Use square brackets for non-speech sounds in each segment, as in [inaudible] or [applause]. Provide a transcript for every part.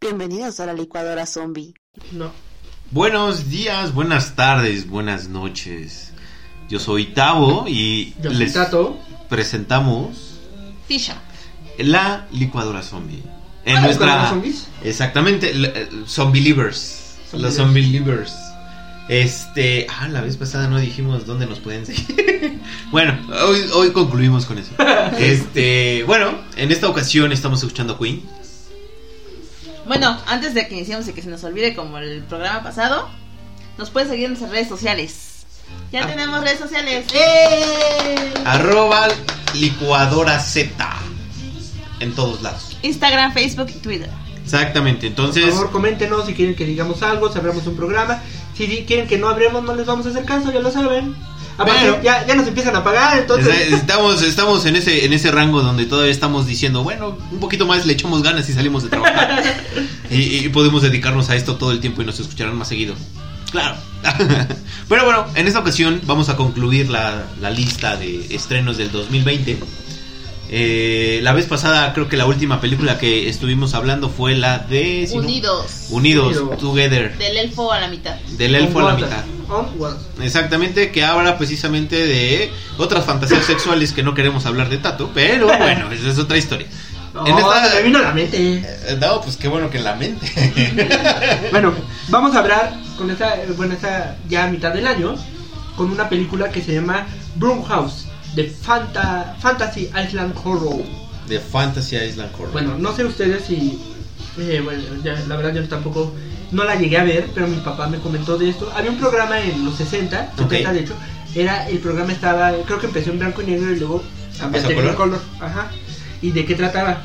Bienvenidos a la licuadora zombie. No. Buenos días, buenas tardes, buenas noches. Yo soy Tavo y Yo soy les Tato. presentamos Tisha. la licuadora zombie. En Ah, nuestra ¿licuadora zombies? Exactamente, eh, zombie livers. Los zombie livers. Este, ah, la vez pasada no dijimos dónde nos pueden seguir. [laughs] bueno, hoy, hoy concluimos con eso. [laughs] Este, bueno, en esta ocasión estamos escuchando a Queen. Bueno, antes de que iniciemos y que se nos olvide como el programa pasado, nos pueden seguir en nuestras redes sociales. Ya Ah. tenemos redes sociales. ¡Eh! Arroba licuadora Z. En todos lados. Instagram, Facebook y Twitter. Exactamente, Por entonces. favor, coméntenos si quieren que digamos algo, cerramos un programa. Si quieren que no hablemos, no les vamos a hacer caso, ya lo saben. Aparte, Pero- ya, ya nos empiezan a pagar, entonces. Estamos, estamos en ese, en ese rango donde todavía estamos diciendo, bueno, un poquito más le echamos ganas y salimos de trabajar. [laughs] y, y podemos dedicarnos a esto todo el tiempo y nos escucharán más seguido. Claro. [laughs] Pero bueno, en esta ocasión vamos a concluir la, la lista de estrenos del 2020. Eh, la vez pasada creo que la última película que estuvimos hablando fue la de... si no- Unidos. Unidos. Together. Del elfo a la mitad. Del elfo a la mitad. Exactamente, que habla precisamente de otras fantasías sexuales que no queremos hablar de Tato, pero [laughs] bueno, esa es otra historia. No, En esta- se me vino a la mente. Eh, No, pues qué bueno que en la mente. [laughs] Bueno, vamos a hablar con esta, bueno, esta ya a mitad del año, con una película que se llama Broomhouse, de Fanta, Fantasy Island Horror. De Fantasy Island Horror. Bueno, no sé ustedes si. eh, bueno, ya, la verdad yo tampoco. No la llegué a ver, pero mi papá me comentó de esto. Había un programa en los 60, 70 Ok. de hecho. Era, el programa estaba, creo que empezó en blanco y negro y luego ¿Pasó a terminó en color? Ajá. ¿Y de qué trataba?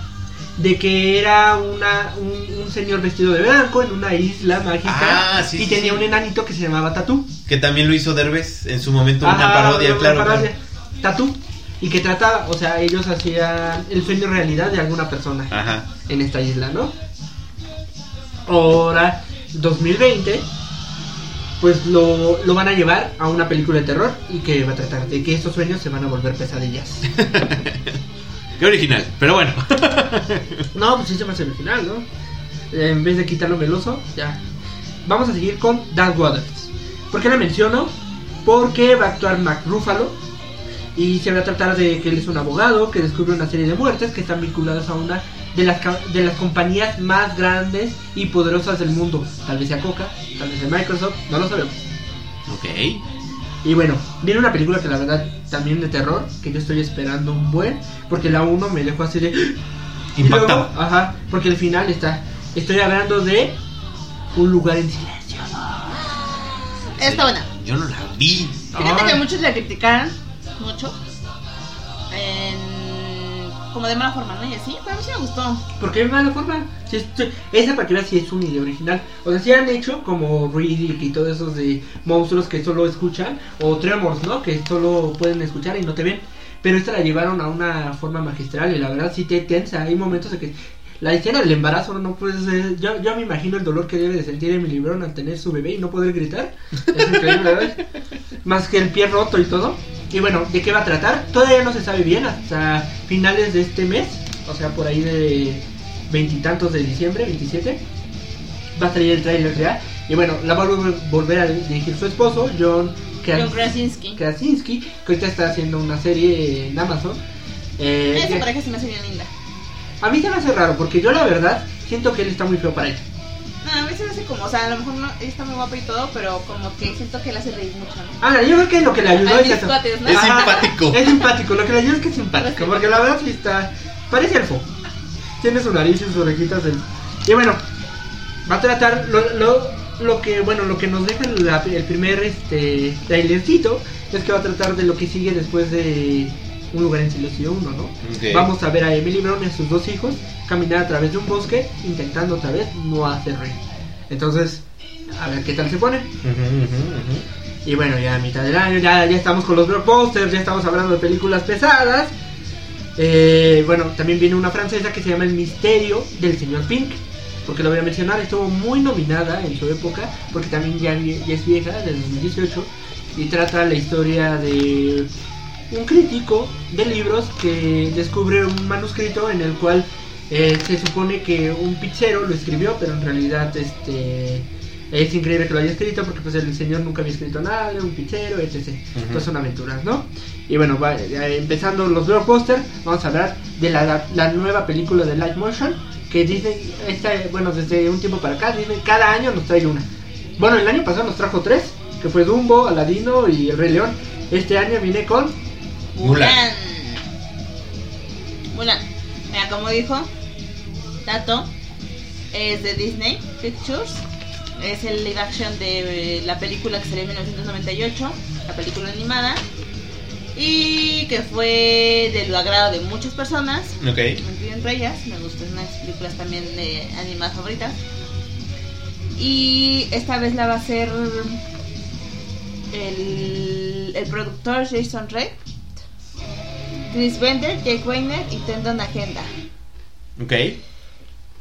De que era una, un, un señor vestido de blanco en una isla mágica Ah, sí, y sí, tenía sí. un enanito que se llamaba Tatú. Que también lo hizo Derbez en su momento, una Ajá, parodia, una claro. parodia. claro. Tatú. Y que trataba, o sea, ellos hacían el sueño realidad de alguna persona Ajá. en esta isla, ¿no? Ahora, 2020, pues lo, lo van a llevar a una película de terror y que va a tratar de que estos sueños se van a volver pesadillas. [laughs] Qué original, pero bueno. [laughs] No, pues sí se me hace original, ¿no? En vez de quitarlo meloso, ya. Vamos a seguir con Dark Waters. ¿Por qué la menciono? Porque va a actuar Mac Ruffalo. Y se va a tratar de que él es un abogado que descubre una serie de muertes que están vinculadas a una de las, ca- de las compañías más grandes y poderosas del mundo. Tal vez sea Coca, tal vez sea Microsoft, no lo sabemos. Ok. Y bueno, viene una película que la verdad también de terror, que yo estoy esperando un buen, porque la 1 me dejó así de... [gasps] Impactado. ajá, porque el final está... Estoy hablando de un lugar en silencio. Está buena. Yo no la vi. Fíjate que muchos la criticaron mucho. En... Como de mala forma, ¿no? Y así, pero a mí sí me gustó. ¿Por qué de mala forma? Si esto- esa para que veas si es una idea original. O sea, si han hecho como Riddick y todos esos de monstruos que solo escuchan, o Tremors, ¿no? Que solo pueden escuchar y no te ven. Pero esta la llevaron a una forma magistral y la verdad sí te tensa. Hay momentos en que la escena del embarazo no puedes. eh, yo, yo me imagino el dolor que debe de sentir Emily Brown al tener su bebé y no poder gritar. Es increíble, ¿verdad? [laughs] Más que el pie roto y todo. Y bueno, ¿de qué va a tratar? Todavía no se sabe bien hasta finales de este mes. O sea, por ahí de veintitantos de diciembre, 27. Va a salir el trailer ya. Y bueno, la va a volver- a dirigir su esposo, John Kras- Krasinski. Krasinski, que ahorita está haciendo una serie en Amazon. Eh, Esa que- pareja se me hace bien linda. a mí se me hace raro porque yo la verdad siento que él está muy feo para ella. Se hace como, o sea, a lo mejor no, está muy guapa y todo, pero como que siento que le hace reír mucho, ¿no? Ah, yo creo que lo que le ayudó es. Es simpático. Es simpático, lo que le ayuda es que es simpático, porque la verdad sí está. Parece elfo. Tiene su nariz y sus orejitas. del- Y bueno, va a tratar. Lo, lo, lo que, bueno, lo que nos deja la- el primer este trailercito es que va a tratar de lo que sigue después de Un lugar en silencio 1, ¿no? Vamos a ver a Emily Brown y a sus dos hijos caminar a través de un bosque intentando otra vez no hacer reír. Entonces, a ver qué tal se pone. Y bueno, ya a mitad del año, ya, ya estamos con los blockbusters, ya estamos hablando de películas pesadas. Eh, bueno, también viene una francesa que se llama El misterio del señor Pink. Porque lo voy a mencionar, estuvo muy nominada en su época, porque también ya, ya es vieja, del 2018, y trata la historia de un crítico de libros que descubre un manuscrito en el cual eh, se supone que un pizzero lo escribió, pero en realidad este es increíble que lo haya escrito porque pues el señor nunca había escrito nada, un pizzero, etc. Entonces son aventuras, ¿no? Y bueno, va- eh, empezando los blockbusters, vamos a hablar de la, la nueva película de live motion que Disney, esta, bueno, desde un tiempo para acá, Disney cada año nos trae una. Bueno, el año pasado nos trajo tres, que fue Dumbo, Aladino y El Rey León. Este año viene con Mulan. Mulan. Mulan. Mira, como dijo Tato, es de Disney Pictures. Es el live action de eh, la película que salió en 1998, la película animada. Y que fue de lo agrado de muchas personas, Ok. entre ellas. Me gustan unas películas también de animadas favoritas. Y esta vez la va a hacer el, el productor Jason Reck, Chris Bender, Jake Weiner y Tendon Agenda. Ok.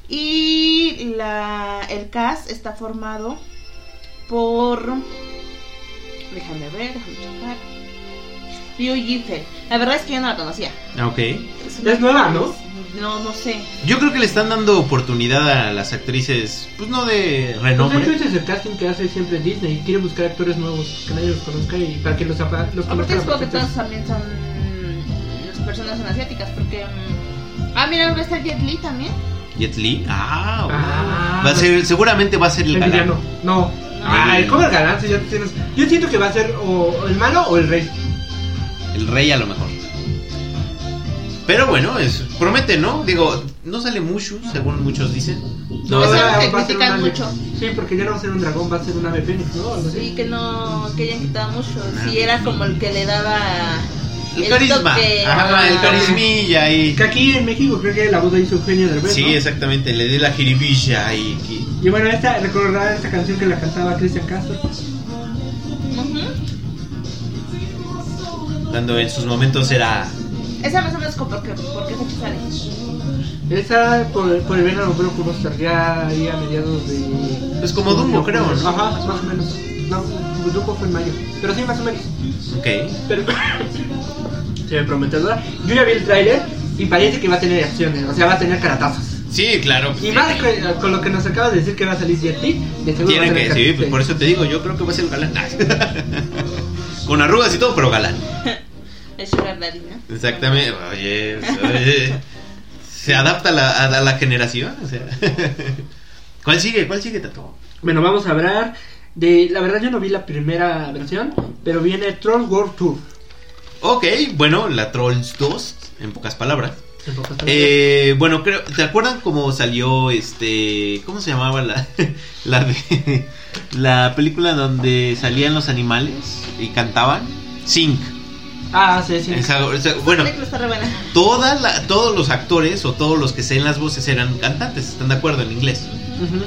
Y la, el cast está formado por. Déjame ver, déjame checar. Liu Yifei. La verdad es que yo no la conocía. Ah, Ok. Es nueva, ¿no? No, no sé. Yo creo que le están dando oportunidad a las actrices, pues no de Pues renombre. de hecho, ese es el casting que hace siempre Disney. Quiere buscar actores nuevos que nadie los conozca y para que los, apa- los Aparte supongo que todas también son mm, las personas son asiáticas porque... mm, Ah, mira, va a estar Jet Li también. Jet Li. Ah. Ah, va a ser, seguramente va a ser el El galán. villano. No. Ah, el ¿cómo el galán? Si ya tienes... Yo siento que va a ser o el malo o el rey. El rey a lo mejor. Pero bueno, es promete, ¿no? Digo, no sale Mushu, según muchos dicen. No, eso va- que va a ser critican mucho. Sí, porque ya no va a ser un dragón, va a ser un ave fénix, ¿no? Sí, que no... que hayan quitado mucho. Ah, Sí, era como el que le daba... El, carisma. toque. Ajá, el Ah. carismilla ahí. Que aquí en México creo que la voz la hizo Eugenio Derbez, Sí, ¿no? exactamente, le di la jiribilla ahí. y- Y bueno, esta, recordar esta canción que la cantaba Cristian Castro. Cuando en sus momentos era. Esa más o menos como porque, porque fecha sale. Esa por, por el verano creo que va a estar ya ahí a mediados de... Pues como Dumbo, creo, ¿no? Ajá, más o menos. No, Dumbo fue en mayo. Pero sí, más o menos. Ok. Pero [laughs] se ve prometedora. Yo ya vi el tráiler y parece que va a tener acciones, o sea, va a tener caratazos. Sí, claro. Y más con, con lo que nos acaba de decir que va a salir Jet Li, de seguro va a Tienen tener que, sí, pues por eso te digo, yo creo que va a ser galán. [laughs] Con arrugas y todo, pero galán. [laughs] Sugar Daddy, ¿no? Exactamente. Oye, oye, se adapta a la, a la generación. O sea. [laughs] ¿Cuál sigue? ¿Cuál sigue, Tato? Bueno, vamos a hablar de... La verdad yo no vi la primera versión, pero viene Trolls World Tour. Ok, bueno, la Trolls 2, en pocas palabras. En pocas palabras. Eh, bueno, creo, ¿te acuerdan cómo salió este, cómo se llamaba la, [laughs] la de, la película donde salían los animales y cantaban? Sync. Ah, sí, sí. Esa- esa- bueno, todas la- todos los actores o todos los que sean las voces eran cantantes, ¿están de acuerdo en inglés?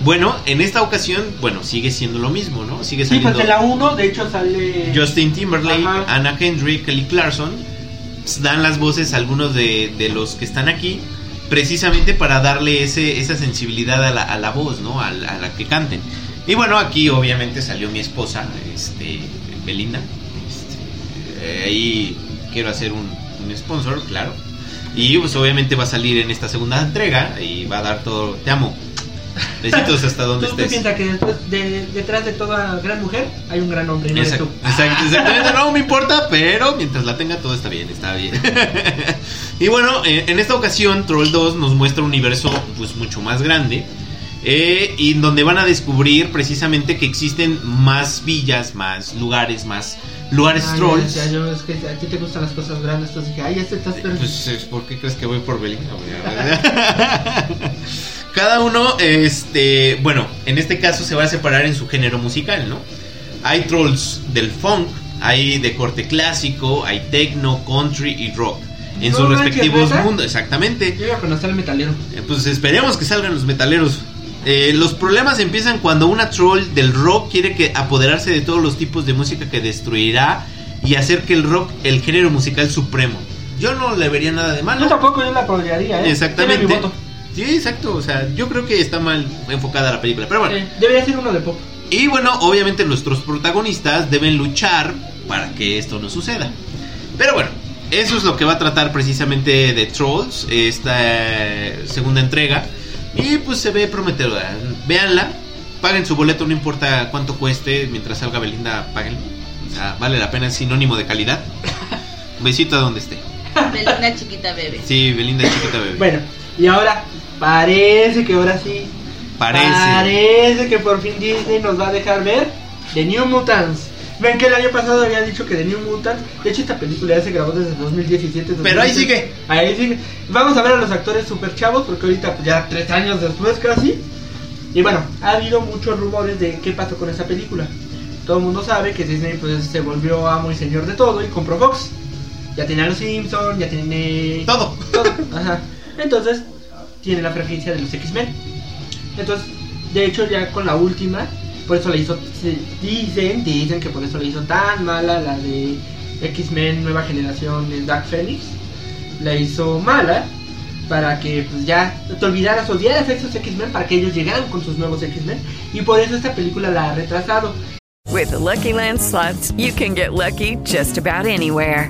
Bueno, en esta ocasión, bueno, sigue siendo lo mismo, ¿no? Sigue Sí, saliendo pues en la 1 de hecho sale... Justin Timberlake, Ajá. Anna Kendrick, Kelly Clarkson, pues, dan las voces a algunos de, de los que están aquí, precisamente para darle ese, esa sensibilidad a la, a la voz, ¿no? A la, a la que canten. Y bueno, aquí obviamente salió mi esposa, este, Belinda. Este, eh, ahí quiero hacer un, un sponsor, claro. Y pues obviamente va a salir en esta segunda entrega y va a dar todo. Te amo. Besitos hasta donde ¿Tú, tú estés. piensas que después de- detrás de toda gran mujer hay un gran hombre, no Exact- tú? exact- [laughs] exactamente, no me importa, pero mientras la tenga todo está bien, está bien. [laughs] y bueno, eh, en esta ocasión Troll 2 nos muestra un universo pues mucho más grande. eh, y donde van a descubrir precisamente que existen más villas, más lugares, más lugares Ay, trolls. ya, yo, es que a ti te gustan las cosas grandes, entonces dije, ay, este estás Eh, pero... Pues, ¿por qué crees que voy por Belinda? [laughs] Cada uno, este, bueno, en este caso se va a separar en su género musical, ¿no? Hay trolls del funk, hay de corte clásico, hay techno, country y rock. En sus respectivos mundos, exactamente. Yo iba a conocer al metalero. Eh, Pues esperemos que salgan los metaleros. Eh, los problemas empiezan cuando una troll del rock quiere que apoderarse de todos los tipos de música que destruirá y hacer que el rock el género musical supremo. Yo no le vería nada de malo. Yo tampoco yo la apoyaría, ¿eh? Exactamente. Tiene mi voto. Sí, exacto. O sea, yo creo que está mal enfocada la película. Pero bueno. Eh, debería ser uno de pop. Y bueno, obviamente nuestros protagonistas deben luchar para que esto no suceda. Pero bueno, eso es lo que va a tratar precisamente de Trolls, esta eh, segunda entrega. Y pues se ve prometedora. Véanla, paguen su boleto, no importa cuánto cueste, mientras salga Belinda, paguen. O sea, vale la pena, es sinónimo de calidad. Un besito a donde esté. Belinda chiquita bebé. Sí, Belinda chiquita bebé. Bueno, y ahora parece que ahora sí. Parece. Parece que por fin Disney nos va a dejar ver The New Mutants. Ven que el año pasado había dicho que The New Mutants. De hecho, esta película ya se grabó desde 2017. Pero ahí 2016. sigue. Ahí sigue. Vamos a ver a los actores super chavos porque ahorita pues, ya tres años después casi. Y bueno, ha habido muchos rumores de qué pasó con esa película. Todo el mundo sabe que Disney pues se volvió amo y señor de todo y compró Fox. Ya tiene a los Simpsons, ya tiene Todo. todo. Ajá. Entonces, tiene la franquicia de los X-Men. Entonces, de hecho, ya con la última, por eso la hizo. dicen, dicen que por eso la hizo tan mala la de X-Men Nueva Generación de Dark Phoenix. La hizo mala para que pues ya te olvidaras, odiaras a esos X-Men para que ellos llegaran con sus nuevos X-Men. Y por eso esta película la ha retrasado. With the Lucky Land slots, you can get lucky just about anywhere.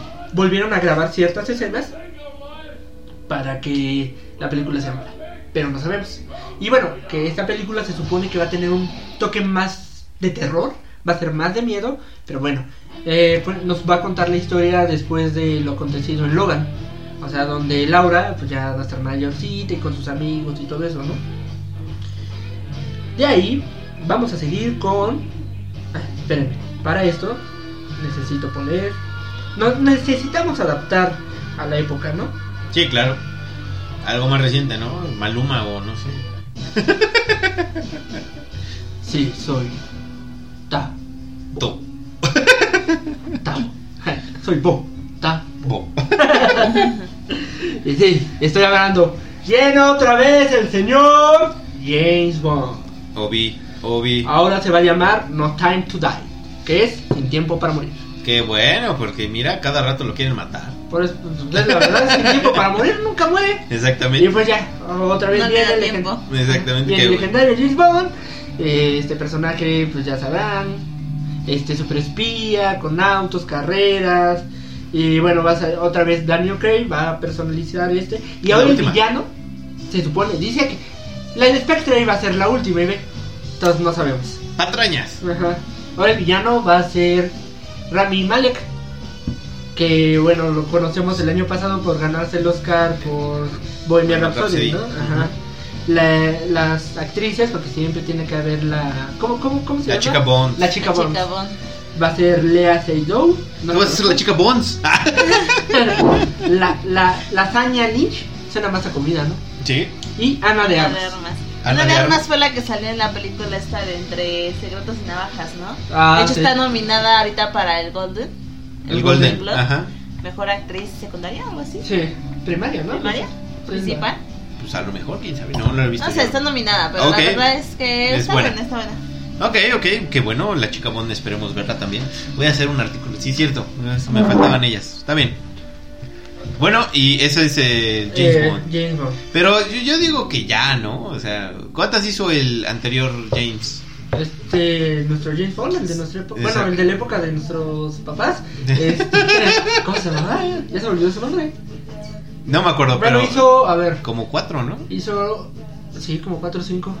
volvieron a grabar ciertas escenas para que la película sea mala. Pero no sabemos. Y bueno, que esta película se supone que va a tener un toque más de terror, va a ser más de miedo, pero bueno, eh, pues nos va a contar la historia después de lo acontecido en Logan. O sea, donde Laura pues ya va a estar mayorcita y con sus amigos y todo eso, ¿no? De ahí vamos a seguir con... Ay, espérenme, para esto necesito poner... No, necesitamos adaptar a la época, ¿no? Sí, claro. Algo más reciente, ¿no? Maluma o no sé. Sí, soy... Ta, To. ta. soy Bo, ta. Bo. [laughs] Y sí, estoy hablando. Lleno otra vez el señor James Bond. Obi. Obi. Ahora se va a llamar No Time to Die, que es Sin Tiempo para Morir. Qué bueno, porque mira, cada rato lo quieren matar. Por eso, pues, la verdad, Sin Tiempo para Morir nunca muere. Y Exactamente. pues ya, otra vez No le viene da el tiempo. Exactamente. qué el legendario James Bond. Eh, Este personaje, pues ya sabrán, este super espía, con autos, carreras. Y bueno, va a ser otra vez Daniel Craig, va a personalizar este. Y ahora el villano, se supone, dice que la de Spectre iba a ser la última, y ve, entonces no sabemos. Patrañas. Ajá. Ahora el villano va a ser Rami Malek. Que bueno, lo conocemos el año pasado por ganarse el Oscar por Bohemian Rhapsody, Rhapsody. ¿no? Ajá. La- las actrices, porque siempre tiene que haber la. ¿Cómo, cómo, cómo se La llama? chica Bond. La chica La Bond. chica Bond. Va a ser Lea Seydoux. No vas a ser la chica Bonds. [laughs] la, la, lasaña Lynch. Suena más a comida, ¿no? sí. Y Ana de Ana Armas. de Armas. Ana de Armas. Fue la que salió en la película esta de Entre Secretos y Navajas, ¿no? Ah, de hecho, sí. está nominada ahorita para el Golden. El Golden. Globe. Ajá. Mejor actriz secundaria, algo así. Sí, primaria, ¿no? Primaria, principal. Pues a lo mejor, quién sabe. No, no lo he visto. No sé, yo. está nominada, pero Ok. la verdad es que Es está buena. buena, está buena. Ok, ok, qué bueno, la chica Bond, esperemos verla también. Voy a hacer un artículo, sí, cierto, me faltaban ellas, está bien. Bueno, y eso es eh, James Eh, Bond. James Bond. Pero yo, yo digo que ya, ¿no? O sea, ¿cuántas hizo el anterior James? Este, nuestro James Bond, el de nuestra época. Bueno, el de la época de nuestros papás. [laughs] Este, ¿Cómo se llama? Ya se olvidó su nombre. No me acuerdo, Bueno, pero hizo, a ver, como cuatro, ¿no? hizo, sí, como 4 o 5.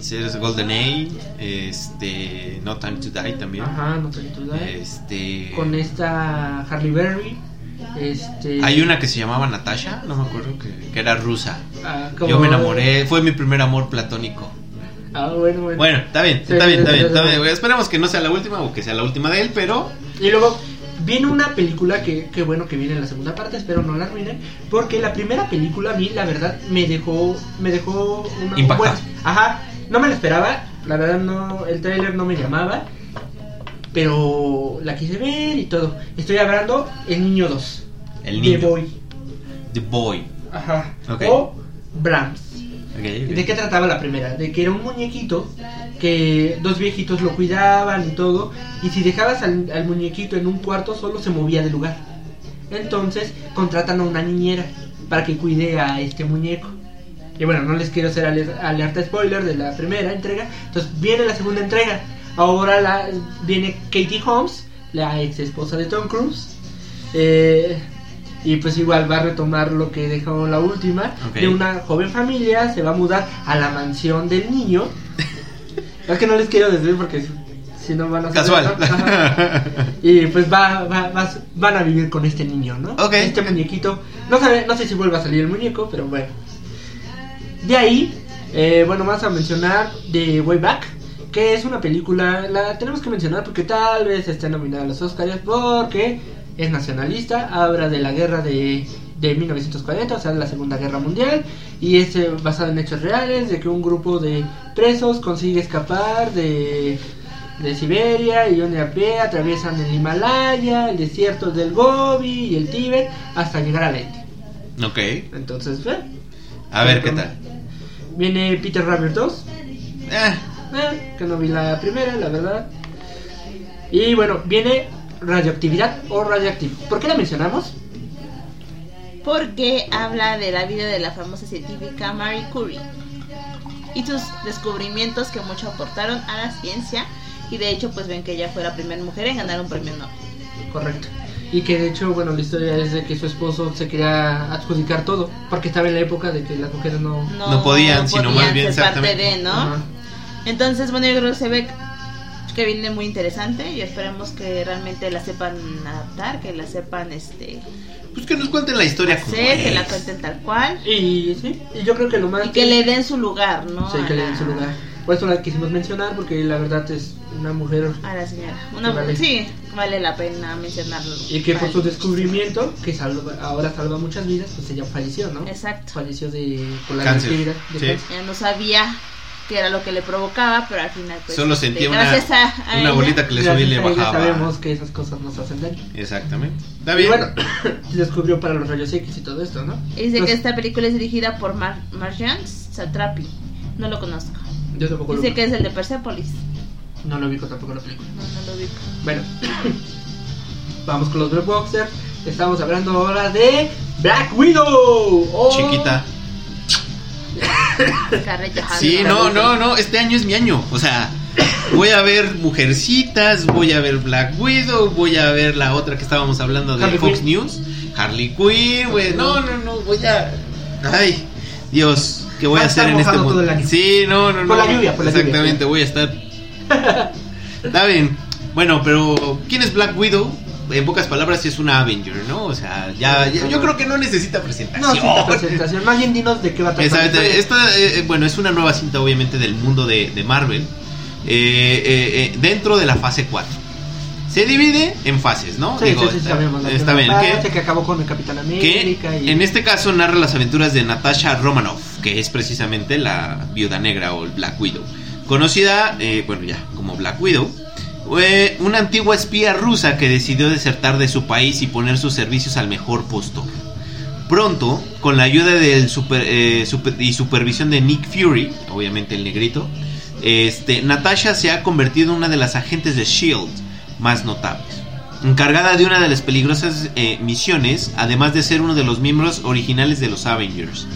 Series Golden Age, este, No Time to Die también. Ajá, no te duda. Este, Con esta Harley Berry. Este. hay una que se llamaba Natasha, no me acuerdo que, que era rusa. ah, Yo me enamoré, fue mi primer amor platónico. Ah, bueno, bueno. Bueno, está bien, Sí, está bien, está sí, bien, está sí. bien. Esperemos que no sea la última o que sea la última de él, pero Y luego viene una película que, que bueno que viene en la segunda parte, espero no la arruinen, porque la primera película a mí la verdad me dejó me dejó una Impactado. ajá, no me la esperaba, la verdad no el tráiler no me llamaba, pero la quise ver y todo. Estoy hablando El Niño 2. El The Niño. Boy. The Boy. Ajá. Ok. O Brahms. Ok, ok. ¿De qué trataba la primera? De que era un muñequito que dos viejitos lo cuidaban y todo, y si dejabas al, al muñequito en un cuarto solo se movía de lugar. Entonces contratan a una niñera para que cuide a este muñeco. Y bueno, no les quiero hacer aler- alerta spoiler de la primera entrega. Entonces viene la segunda entrega. Ahora la, viene Katie Holmes, la ex esposa de Tom Cruise. Eh, y pues igual va a retomar lo que dejó la última. De una joven familia se va a mudar a la mansión del niño. es que no les quiero decir porque si, no van a Casual. Y pues va, va- va- van a vivir con este niño, ¿no? Este muñequito. No, sabe, no sé si vuelva a salir el muñeco, pero bueno. De ahí, eh, bueno, vamos a mencionar The Way Back, que es una película, la tenemos que mencionar porque tal vez esté nominada a los Oscars, porque es nacionalista, habla de la guerra de, de 1940, o sea, la Segunda Guerra Mundial, y es eh, basado en hechos reales, de que un grupo de presos consigue escapar de, de Siberia y donde a pie atraviesan el Himalaya, el desierto del Gobi y el Tíbet, hasta llegar a la India. Ok. Entonces, ¿eh? A ver qué tal. Viene Peter Rabbit 2, Eh, eh, que no vi la primera, la verdad. Y bueno, viene Radioactividad o Radioactivo. ¿Por qué la mencionamos? Porque habla de la vida de la famosa científica Marie Curie y sus descubrimientos que mucho aportaron a la ciencia. Y de hecho, pues ven que ella fue la primera mujer en ganar un premio Nobel. Correcto. Y que de hecho, bueno, la historia es de que su esposo se quería adjudicar todo, porque estaba en la época de que las mujeres no... No podían, sino más bien ser parte. Entonces, bueno, yo creo que se ve que viene muy interesante y esperemos que realmente la sepan adaptar, que la sepan este pues que nos cuenten la historia como hacer, que la es. cuenten tal cual Y sí, y yo creo que lo más... y que le den su lugar, ¿no? Sí, que a le la- den su lugar. Por eso la quisimos mencionar, porque la verdad es una mujer... A la señora. Una, Que vale. Sí, vale la pena mencionarlo. Y que por Vale. su descubrimiento, que salva, ahora salva muchas vidas, pues ella falleció, ¿no? Exacto. Falleció de... por la Cáncer, sí. cáncer. Ella no sabía qué era lo que le provocaba, pero al final pues Solo este, sentía una, gracias a, a una ella- bolita que le subía y le bajaba. sabemos que esas cosas nos hacen daño. Exactamente. Está Y bien. bueno, [coughs] descubrió para los rayos X y todo esto, ¿no? Y Dice que esta película es dirigida por Mar Marjan Satrapi. No lo conozco. Yo tampoco lo Dice que es el de Persepolis. No lo ubico tampoco la película. No, no lo ubico. Bueno, [coughs] vamos con los Boxers. Estamos hablando ahora de Black Widow. Oh, Chiquita. [laughs] Sí, no, no, no, este año es mi año. O sea, voy a ver Mujercitas, voy a ver Black Widow, voy a ver la otra que estábamos hablando de Harley Fox. News, Harley Quinn, güey. No, no, no, voy a. Ay, Dios, ¿qué voy Va a hacer en este mundo? Sí, no, no, no. Por la lluvia, por la lluvia. Exactamente, voy a estar. [laughs] Está bien. Bueno, pero ¿quién es Black Widow? En pocas palabras es una Avenger, ¿no? O sea, ya, ya- yo creo que no necesita presentación. No, sí, esta presentación. Más bien dinos de qué va a tratar. Exactamente. Esta, eh, bueno, es una nueva cinta, obviamente, del mundo de, de Marvel. eh, eh, eh, dentro de la fase 4. Se divide en fases, ¿no? Sí, Digo, sí, sí, está, sabemos. la está bien. primera que- que acabó con el Capitán que América. y... en este caso narra las aventuras de Natasha Romanoff, que es precisamente la viuda negra o el Black Widow. Conocida, eh, bueno, ya, como Black Widow. Una antigua espía rusa que decidió desertar de su país y poner sus servicios al mejor postor. Pronto, con la ayuda del eh, y supervisión de Nick Fury, obviamente el negrito, este, Natasha se ha convertido en una de las agentes de Shield más notables. Encargada de una de las peligrosas eh, misiones, además de ser uno de los miembros originales de los Avengers.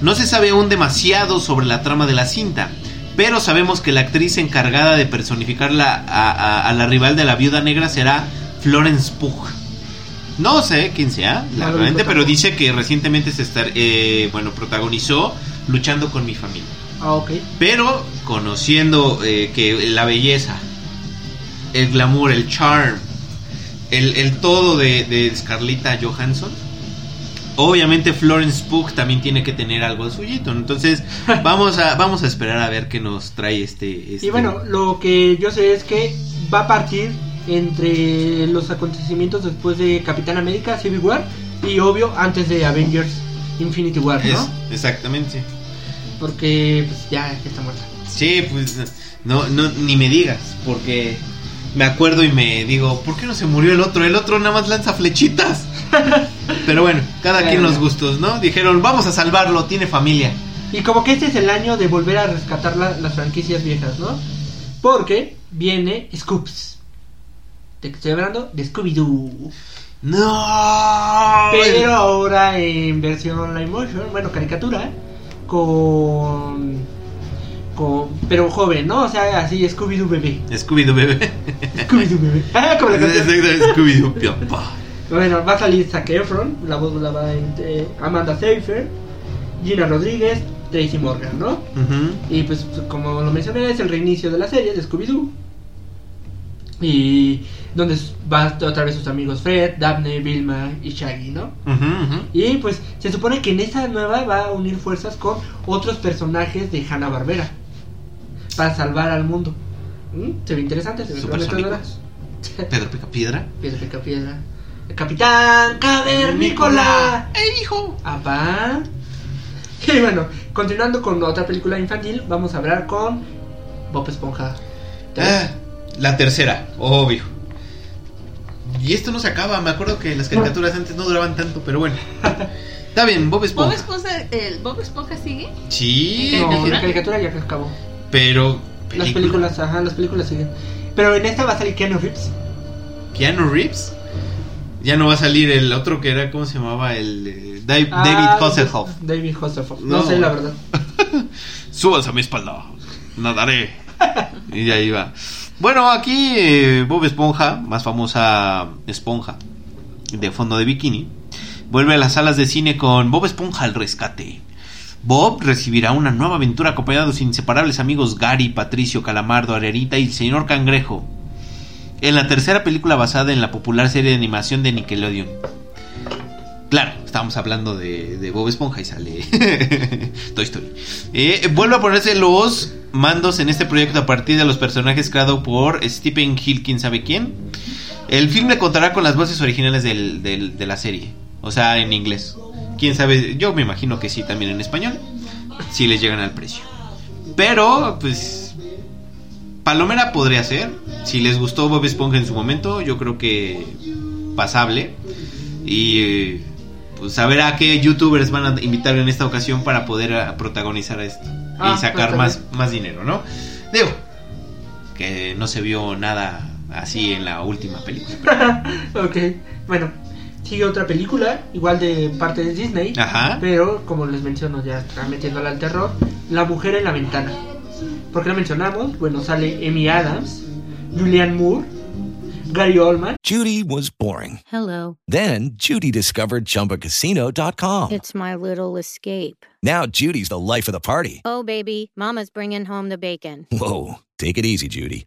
No se sabe aún demasiado sobre la trama de la cinta, pero sabemos que la actriz encargada de personificar la- a, a- a la rival de la viuda negra será Florence Pugh. No sé quién sea, No lo realmente, ubico pero dice que recientemente se estar, eh, bueno, protagonizó Luchando con mi familia. Ah, ok. Pero conociendo eh, que la belleza, el glamour, el charm, el, el todo de, de Scarletta Johansson, obviamente Florence Pugh también tiene que tener algo suyito. Entonces [laughs] vamos a vamos a esperar a ver qué nos trae este. este- Y bueno, lo que yo sé es que va a partir entre los acontecimientos después de Capitán América, Civil War, y obvio antes de Avengers Infinity War, ¿no? es, exactamente. Porque pues, ya, ya está muerta. Sí, pues no, no, ni me digas, porque me acuerdo y me digo, ¿por qué no se murió el otro? El otro nada más lanza flechitas. [laughs] Pero bueno, cada quien los gustos, ¿no? Dijeron, vamos a salvarlo, tiene familia. Y como que este es el año de volver a rescatar la- las franquicias viejas, ¿no? Porque viene Scoops. ¿De qué estoy hablando? De Scooby-Doo. No. Pero ahora en versión live motion, bueno, caricatura, con. con pero joven, ¿no? O sea, así Scooby-Doo bebé. Scooby-Doo bebé. Scooby-Doo bebé. [laughs] Ah, como la canción. Scooby-Doo papá. Bueno, va a salir Zac Efron, la voz la va a eh, Amanda Seyfried, Gina Rodríguez, Tracy Morgan, ¿no? Y pues como lo mencioné es el reinicio de la serie de Scooby-Doo. Y donde va otra vez sus amigos Fred, Daphne, Vilma y Shaggy, ¿no? Ujú. Y pues se supone que en esta nueva va a unir fuerzas con otros personajes de Hanna Barbera para salvar al mundo. ¿Mm? Se ve interesante, se ve prometedora. [laughs] Pedro Pica Piedra. Piedra, pica, piedra. El Capitán Cavernícola. ¡Eh, hijo! Apá. [laughs] Y bueno, continuando con otra película infantil, vamos a hablar con Bob Esponja. Ah, la tercera, obvio. Y esto no se acaba, me acuerdo que las caricaturas antes no duraban tanto, pero bueno. Está bien, Bob ¿Bob Esponja. Esponja, el Bob Esponja sigue? Sí, la caricatura ya acabó. pero Las películas, ajá, las películas siguen. Pero en esta va a salir Keanu Reeves. Keanu Reeves. Ya no va a salir el otro que era, ¿cómo se llamaba? El Ah, David Hasselhoff. David Hasselhoff. No, No. sé la verdad. [laughs] Subas a mi espalda, nadaré. y ahí va. Bueno, aquí eh, Bob Esponja, más famosa esponja de fondo de bikini, vuelve a las salas de cine con Bob Esponja al rescate. Bob recibirá una nueva aventura acompañado de sus inseparables amigos Gary, Patricio, Calamardo, Arerita y el señor Cangrejo. En la tercera película basada en la popular serie de animación de Nickelodeon. Claro, estábamos hablando de, de Bob Esponja y sale [laughs] Toy Story. Eh, vuelve a ponerse los mandos en este proyecto a partir de los personajes creados por Stephen Hill, quién sabe quién. El filme contará con las voces originales del- del- de la serie, o sea, en inglés. Quién sabe, yo me imagino que sí, también en español, si les llegan al precio. Pero, pues, Palomera podría ser. Si les gustó Bob Esponja en su momento, yo creo que pasable. Y eh, pues a ver a qué youtubers van a invitar en esta ocasión para poder eh, protagonizar esto Ah, y sacar pues, más, más dinero, ¿no? Digo, que no se vio nada así en la última película. [laughs] ok, bueno, sigue otra película, igual de parte de Disney, Ajá. pero como les menciono, ya está metiéndola al terror. La mujer en la ventana. ¿Por qué la mencionamos? Bueno, sale Amy Adams, Julianne Moore, Gary Oldman. Judy was boring. Hello. Then Judy discovered ChumbaCasino.com. It's my little escape. Now Judy's the life of the party. Oh, baby, Mama's bringing home the bacon. Whoa, take it easy, Judy.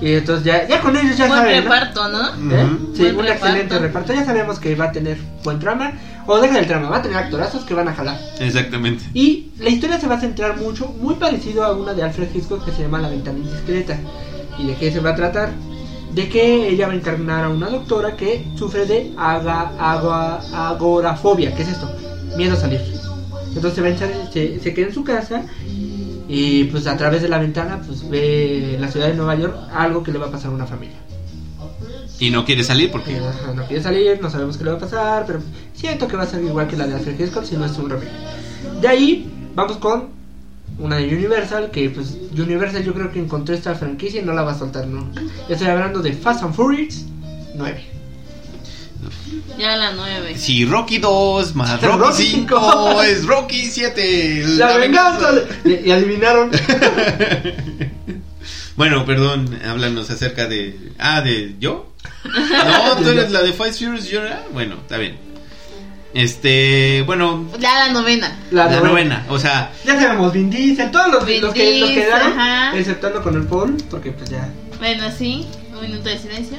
Y entonces ya, ya con ellos ya Buen reparto, ¿no? ¿Eh? Sí, Buen un reparto. excelente reparto. Ya sabemos que va a tener buen trama. O deja el trama, va a tener actorazos que van a jalar. Exactamente. Y la historia se va a centrar mucho, muy parecido a una de Alfred Hitchcock que se llama La ventana indiscreta. ¿Y de qué se va a tratar? de que ella va a encarnar a una doctora que sufre de aga- agua- agorafobia. ¿Qué es esto? Miedo a salir. Entonces se, va a echar- se, se queda en su casa y pues a través de la ventana pues ve la ciudad de Nueva York algo que le va a pasar a una familia. Y no quiere salir Que porque... ajá, no quiere salir, no sabemos qué le va a pasar, pero siento que va a ser igual que la de Alfred Hitchcock si no es un remake. De ahí vamos con una de Universal, que pues Universal yo creo que encontró esta franquicia y no la va a soltar, ¿no? Estoy hablando de Fast and Furious 9. Ya la 9. Si Rocky 2 más [laughs] Rocky Rocky 5 es Rocky 7. La venganza. de- Y, adivinaron. [laughs] Bueno, perdón, háblanos acerca de... Ah, ¿de yo? No, [laughs] tú eres la de Fast Furious, yo era... Bueno, está bien. Este, bueno, Ya la novena. La, la, novena. novena, o sea, Ya sabemos, Vin Diesel, todos los, Vin los que los quedaron, ajá. exceptuando con el Paul, porque pues ya. Bueno, sí. Un minuto de silencio.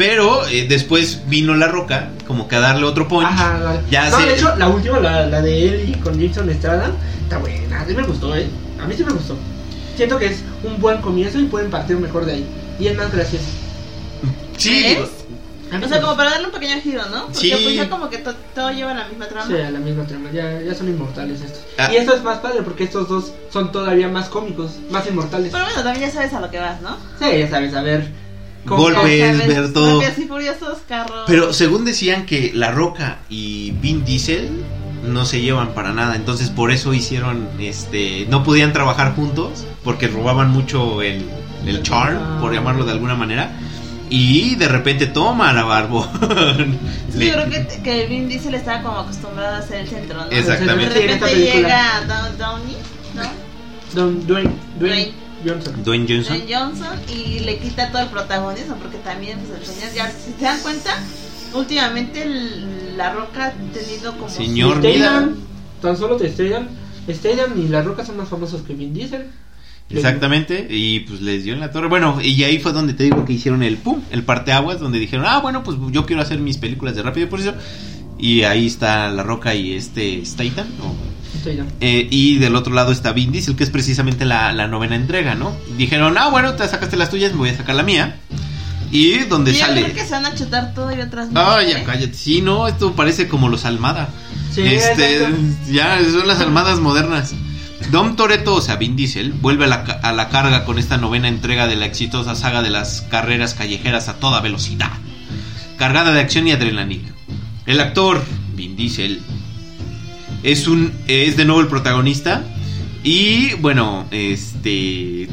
Pero eh, después vino La Roca como que a darle otro punch. Ajá, vale. Ya no, se- de hecho, la última, la, la de él y con Jason Estrada, está buena. A mí me gustó, ¿eh? A mí sí me gustó. Siento que es un buen comienzo y pueden partir mejor de ahí. Y es más gracioso. Sí, O sea, como para darle un pequeño giro, ¿no? Porque Sí. pues ya como que to- todo lleva la misma trama. Sí, a la misma trama, ya, ya son inmortales estos. Ah. Y esto es más padre porque estos dos son todavía más cómicos, más inmortales. Pero bueno, también ya sabes a lo que vas, ¿no? Sí, ya sabes, a ver. Golpes. Sabes, ver todo. Y furiosos, carros. Pero según decían que La Roca y Vin Diesel no se llevan para nada, entonces por eso hicieron, este, no podían trabajar juntos porque robaban mucho el, el charm, por llamarlo de alguna manera. Y de repente toma la barbo. Sí, yo creo que, que Vin Diesel estaba como acostumbrado a ser el centro, ¿no? Exactamente. De repente llega Don- Downey, ¿no? Don Dwayne, Dwayne, Dwayne. Johnson. Dwayne Johnson. Dwayne Johnson y le quita todo el protagonismo porque también pues, el señor ya si se dan cuenta últimamente el- la roca ha tenido como Señor. Y. Statham, tan solo de Statham, Statham y La Roca son más famosos que Vin Diesel. Exactamente, y pues les dio en la torre. Bueno, y ahí fue donde te digo que hicieron el pum, el parteaguas, donde dijeron, ah, bueno, pues yo quiero hacer mis películas de rápido por eso. Y ahí está La Roca y este Statham. Eh, y del otro lado está Vin Diesel, que es precisamente la, la novena entrega, ¿no? Dijeron, ah, bueno, te sacaste las tuyas, me voy a sacar la mía. Y donde Y yo sale. creo que se van a chutar todo y otras Ah, ¿eh? ya cállate. Sí, no, esto parece como los Almada. Sí, este, ya son las Almadas modernas. Dom Toretto, o sea, Vin Diesel, vuelve a la, a la carga con esta novena entrega de la exitosa saga de las carreras callejeras a toda velocidad, cargada de acción y adrenalina. El actor, Vin Diesel, es un es de nuevo el protagonista y bueno, este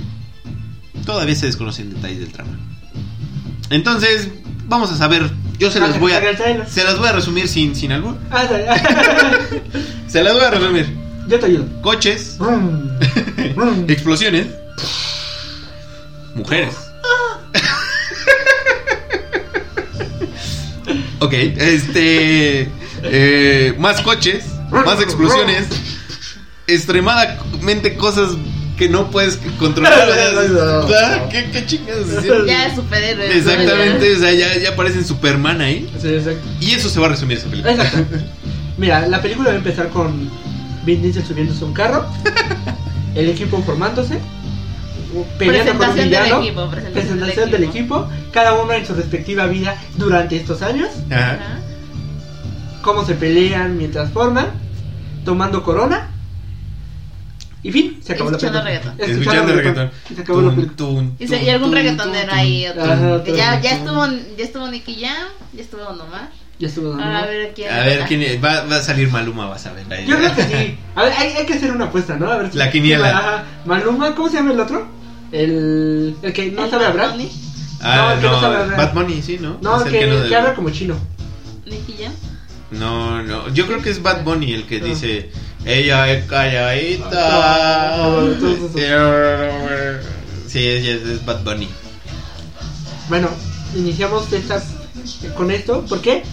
todavía se desconocen detalles del trama. Entonces, vamos a saber, yo se las voy a se las voy a resumir sin sin algo. Ah. [laughs] [laughs] Se las voy a resumir. Yo te ayudo. Coches, [laughs] explosiones, mujeres. ok, este. eh, más coches, más explosiones, extremadamente cosas que no puedes controlar. [laughs] ah, ¿Qué, qué eso? Ya es superhéroe. ¿no? Exactamente, o sea, ya, ya aparecen Superman ahí. Sí, exacto. Y eso se va a resumir esa película. Exacto. Mira, la película va a empezar con Vin Diesel subiéndose a un carro, [laughs] el equipo formándose, peleando con un Presentación del equipo, presentación del presentación del equipo, cada uno en su respectiva vida durante estos años, Ajá. Ajá. Cómo se pelean mientras forman, tomando corona. Y fin, se acabó la Escuchando película. reggaetón. Escuchando reggaetón. Y se acabó la Tum, película. tum, Y, se- tum, y algún reggaetonero ahí, otro. Ajá, que ya, ya estuvo, ya estuvo Nicky Jam, ya estuvo Don Omar. Ya estuvo dando. Ahora a ver quién. A ver, ¿quién es? va, va a salir Maluma, vas a ver. ahí. Yo creo que sí. A ver, hay, hay que hacer una apuesta, ¿no? A ver si- La quiniela. Ajá. Maluma, ¿cómo se llama el otro? El, el que no ¿El sabe hablar. Bunny? Ah, No, el que no no, sabe hablar. Bad Bunny, sí, ¿no? No, Es el que, no que habla como chino. Nicky Jam. No, no, yo creo que es Bad Bunny el que No. dice, ella es calladita. Sí, es, es- es Bad Bunny. Bueno, iniciamos esta, con esto. ¿Por qué?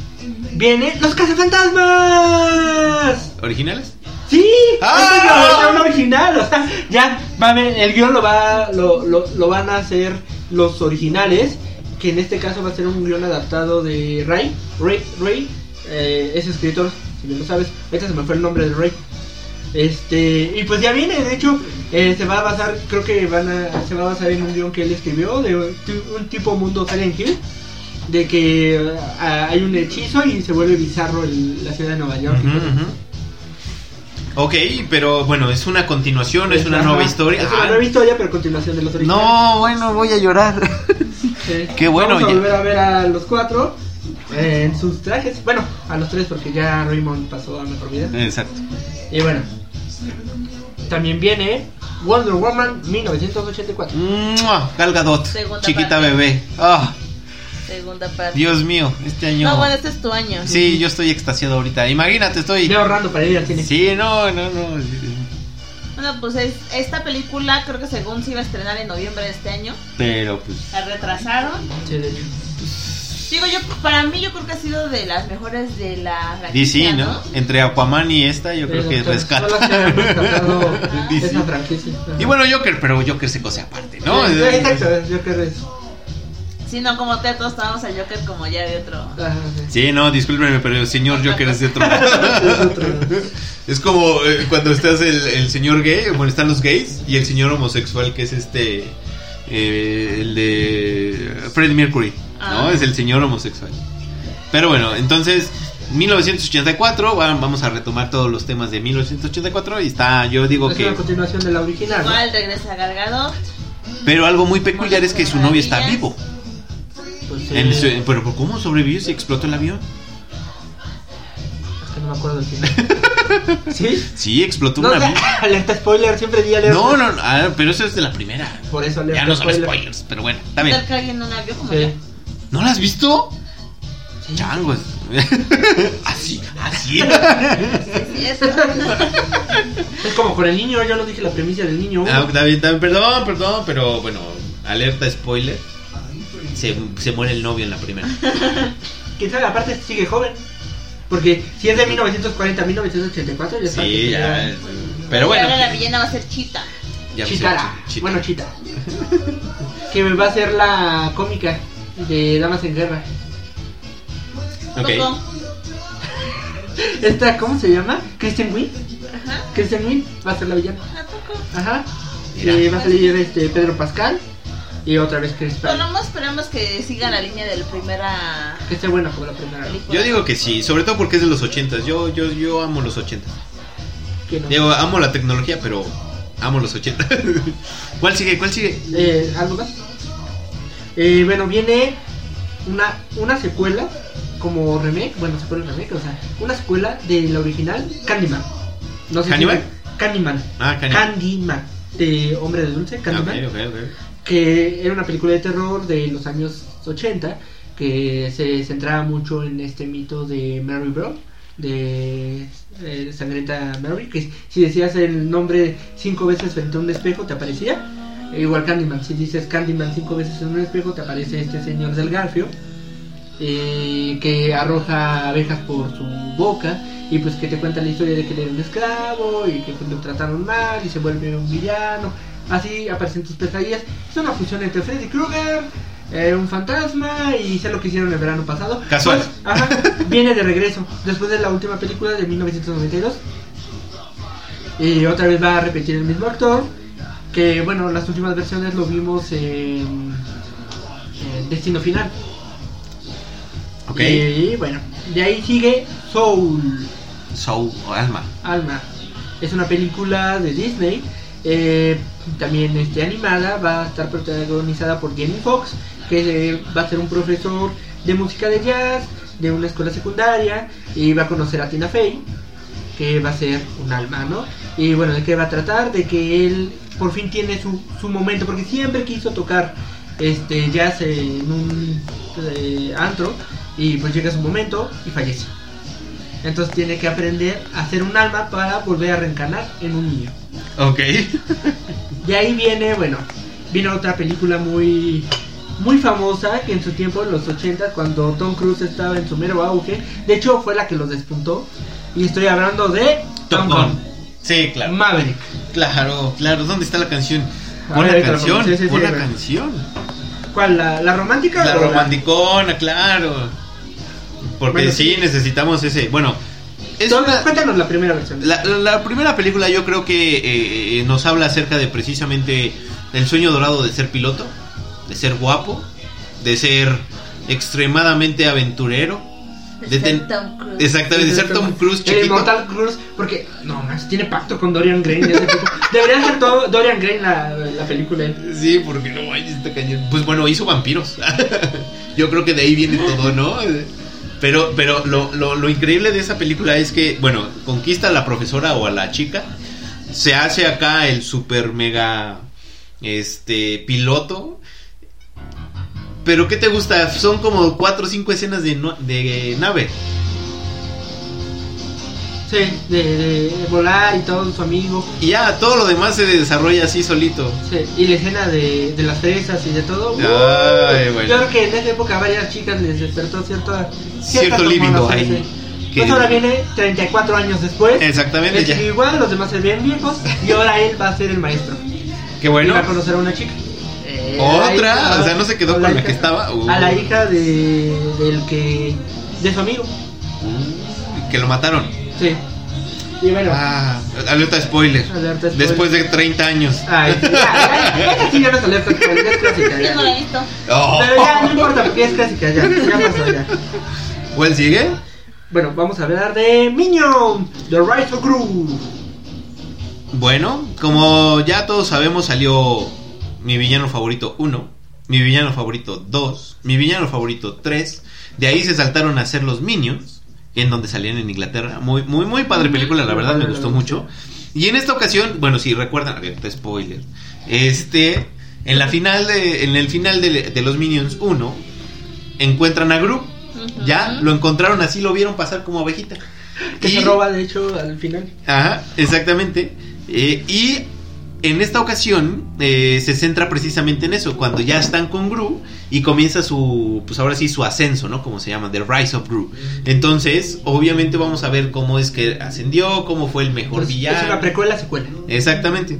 Viene los cazafantasmas. ¿Originales? Sí, ¡Ah! es la original. O sea, ya va a ver, el guion lo va, lo, lo, lo van a hacer los originales. Que en este caso va a ser un guion adaptado de Ray. Ray, Ray eh, es escritor, si bien lo sabes. Ahorita se me fue el nombre de Ray. Este, y pues ya viene, de hecho, eh, se va a basar, creo que van a, se va a basar en un guion que él escribió de un, tipo mundo Silent Hill, de que eh, hay un hechizo y se vuelve bizarro el- la ciudad de Nueva York. ujú. Ok, pero bueno, es una continuación, es una Ajá, nueva historia. Es una Ah, nueva historia, pero continuación de los originales. no, bueno, voy a llorar. [laughs] Sí. qué bueno, Vamos a ya. volver a ver a los cuatro en sus trajes. Bueno, a los tres, porque ya Raymond pasó a mejor vida. Exacto. Y bueno, también viene Wonder Woman 1984. Mua, Gal Gadot, Segunda chiquita parte. bebé. Ah, Segunda parte. Dios mío, este año. No, bueno, este es tu año. Sí, yo estoy extasiado ahorita. Imagínate, estoy. Ya ahorrando para ir al cine. Sí, no, no, no. Bueno, pues es- esta película creo que según se iba a estrenar en noviembre de este año. Pero pues. La retrasaron. Sí, de hecho. Digo, yo para mí yo creo que ha sido de las mejores de la DC, franquicia, ¿no? Entre Aquaman y esta, yo creo que rescata. [laughs] esa franquicia. Y bueno, Joker, pero Joker se cose aparte, ¿no? Sí, exacto, yo creo que es. Sí, no, como te todos estábamos a Joker como ya de otro. ajá, sí. Sí, no, discúlpenme, pero el señor Joker es de otro. [laughs] Es otro. es como eh, cuando estás el, el señor gay, bueno, están los gays, y el señor homosexual, que es este. eh, el de Freddie Mercury, ¿no? Ah. Es el señor homosexual. Pero bueno, entonces. 1984, va- vamos a retomar todos los temas de 1984 y está, yo digo Es que... una continuación de la original. ¿no? Igual regresa Gargado. Pero algo muy peculiar es que su novio está vivo. Pues, sí, pero ¿cómo sobrevivió si explotó el avión? es que no me acuerdo del final. [laughs] ¿Sí? Sí, explotó No, un avión. [laughs] alerta spoiler, siempre di alerta. No, no, no, ah, pero eso es de la primera. Por eso alerta Ya no son spoiler. spoilers, pero bueno, está ¿Qué bien. tal que alguien no la vio como Sí. ¿No la has visto? Sí. Changos. [laughs] así, así. Sí, eso. Es como con el niño, yo lo dije la premisa del niño. Ah, está bien, está bien, perdón, perdón, pero bueno, alerta spoiler. Se, se muere el novio en la primera. [laughs] Quién sabe, aparte sigue joven. Porque si es de 1940 a 1984, ya está. Sí, ya. Y Pero bueno. ahora la villana va a ser Chita. Chitara. Chita. Bueno, Chita. que va a ser la cómica de Damas en Guerra. Ok. Coco. [laughs] Esta, ¿cómo se llama? Kristen Wiig. Ajá. Kristen Wiig va a ser la villana. ¿A poco? Ajá. Y va a salir este Pedro Pascal. Y otra vez Chris Pratt. nomás esperamos que siga la línea de la primera Que esté buena como la primera. película. Yo digo que sí, sobre todo porque es de los ochentas. Yo, yo, yo amo los ochentas. Que no. Digo, amo la tecnología, pero amo los ochentas. [laughs] ¿Cuál sigue? ¿Cuál sigue? Eh, ¿Algo más? Eh, bueno, viene una, una secuela como remake, bueno, secuela remake, o sea, una secuela de la original Candyman. No sé si- ¿Candyman? Candyman. Ah, Candyman. Candyman. De Hombre de Dulce, Candyman. ok, ok, ok. Que era una película de terror de los años 80 que se centraba mucho en este mito de Mary Brown, de eh, Sangrienta Mary, que si decías el nombre cinco veces frente a un espejo te aparecía. Igual Candyman, si dices Candyman cinco veces en un espejo te aparece este señor del Garfio eh, que arroja abejas por su boca y pues que te cuenta la historia de que él era un esclavo y que pues, lo trataron mal y se vuelve un villano. Así aparecen tus pesadillas. Es una fusión entre Freddy Krueger, eh, un fantasma y sé lo que hicieron el verano pasado. Casual. Pues, ajá, viene de regreso después de la última película de 1992. Y otra vez va a repetir el mismo actor. Que bueno, las últimas versiones lo vimos en, en Destino Final. Ok. Y bueno, de ahí sigue Soul, Soul o Alma. Alma. Es una película de Disney, eh, también este, animada, va a estar protagonizada por Jamie Foxx, que eh, va a ser un profesor de música de jazz de una escuela secundaria y va a conocer a Tina Fey, que va a ser un alma, ¿no? Y bueno, ¿de qué va a tratar? De que él por fin tiene su, su momento, porque siempre quiso tocar este jazz en un eh, antro y pues llega su momento y fallece. Entonces tiene que aprender a ser un alma para volver a reencarnar en un niño. Ok. De ahí viene, bueno, viene otra película muy muy famosa que en su tiempo, en los 80, cuando Tom Cruise estaba en su mero auge, de hecho fue la que los despuntó. Y estoy hablando de Top Gun. Sí, claro. Maverick. Claro, claro. ¿Dónde está la canción? Buena ver, canción. Sí, sí, sí, buena ver. canción. ¿Cuál? ¿La, la romántica? La romanticona, claro. Porque Bueno, sí, sí. necesitamos ese. Bueno, Es una- Cuéntanos la primera versión. La, la- la primera película yo creo que eh, eh, nos habla acerca de precisamente el sueño dorado de ser piloto, de ser guapo, de ser extremadamente aventurero, de ten- Tom Cruise. exactamente, de ser Tom Cruise El chiquito. Immortal Cruise, porque no más, tiene pacto con Dorian Gray. Debería ser todo Dorian Gray la, la película. Sí, porque no manches, está cañón. Pues bueno, hizo vampiros. [laughs] Yo creo que de ahí viene todo, ¿no? Pero, pero lo, lo, lo increíble de esa película es que, bueno, conquista a la profesora o a la chica. Se hace acá el super mega este piloto. Pero ¿qué te gusta? Son como cuatro o cinco escenas de, no- de nave. Sí, de, de volar y todo, su amigo. Y ya, todo lo demás se desarrolla así solito. Sí, y la escena de, de las fresas y de todo. Ay, bueno. Yo creo que en esa época a varias chicas les despertó cierta, Cierto líbido ahí. Que- Pues ahora viene 34 años después. Exactamente, ya. igual, los demás se ven viejos. Y ahora él va a ser el maestro. Qué bueno. Y va a conocer a una chica. Otra, hija- o sea, no se quedó con la hija- que estaba. Uh. A la hija de, del que. de su amigo. Que lo mataron. Sí. Y bueno. Ah, alerta spoiler. Alerta spoiler. Después de 30 años. Ay, sí, ya, ya, esta sí ya no es alerta spoiler, es clásica. Ya. no. Oh. Pero ya, no importa, porque es clásica, ya. Ya pasó, ya. ¿Cuál sigue? Bueno, vamos a hablar de Minion, The Rise of Gru. Bueno, como ya todos sabemos, salió mi villano favorito 1, mi villano favorito 2, mi villano favorito 3. De ahí se saltaron a hacer los Minions, en donde salían en Inglaterra. Muy, muy, muy padre película, la verdad me gustó mucho. Y en esta ocasión, bueno, si recuerdan, abierta spoiler. Este, en la final de, en el final de, de los Minions 1, encuentran a Gru. Ya lo encontraron así, lo vieron pasar como abejita. Que Y- se roba, de hecho, al final. Ajá, exactamente. Eh, y en esta ocasión eh, se centra precisamente en eso, cuando ya están con Gru y comienza su, pues ahora sí, su ascenso, ¿no? Como se llama, The Rise of Gru. Entonces, obviamente vamos a ver cómo es que ascendió, cómo fue el mejor Pues, villano. es una precuela, secuela. Exactamente.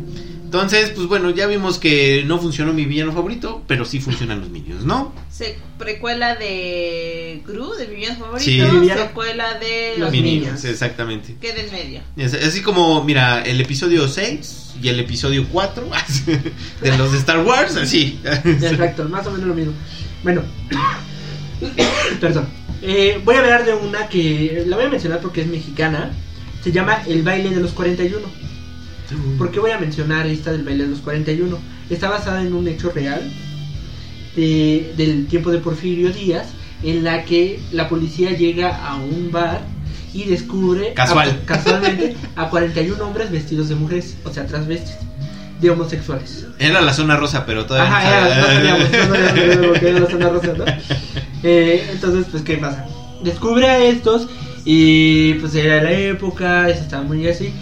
Entonces, pues bueno, ya vimos que no funcionó mi villano favorito, pero sí funcionan los Minions, ¿no? Se precuela de Gru, de mi villano favorito. Sí. Secuela de los Minions, Minions. exactamente. Queda en medio. Es- Así como, mira, el episodio 6 y el episodio 4 [laughs] de los de Star Wars, así. Exacto, más o menos lo mismo. Bueno, [coughs] perdón. Eh, voy a hablar de una que la voy a mencionar porque es mexicana. Se llama El baile de los 41. ¿Por qué voy a mencionar esta del baile de los 41? Está basada en un hecho real de- del tiempo de Porfirio Díaz, en la que la policía llega a un bar y descubre a- [laughs] casualmente a 41 hombres vestidos de mujeres, o sea, transvestis, de homosexuales. Era la zona rosa, pero todavía no Ajá, era, no sabía. sabíamos, no sabíamos lo que era la zona rosa, ¿no? [laughs] Eh, entonces, pues, ¿qué pasa? Descubre a estos y pues era la época, eso estaba muy así.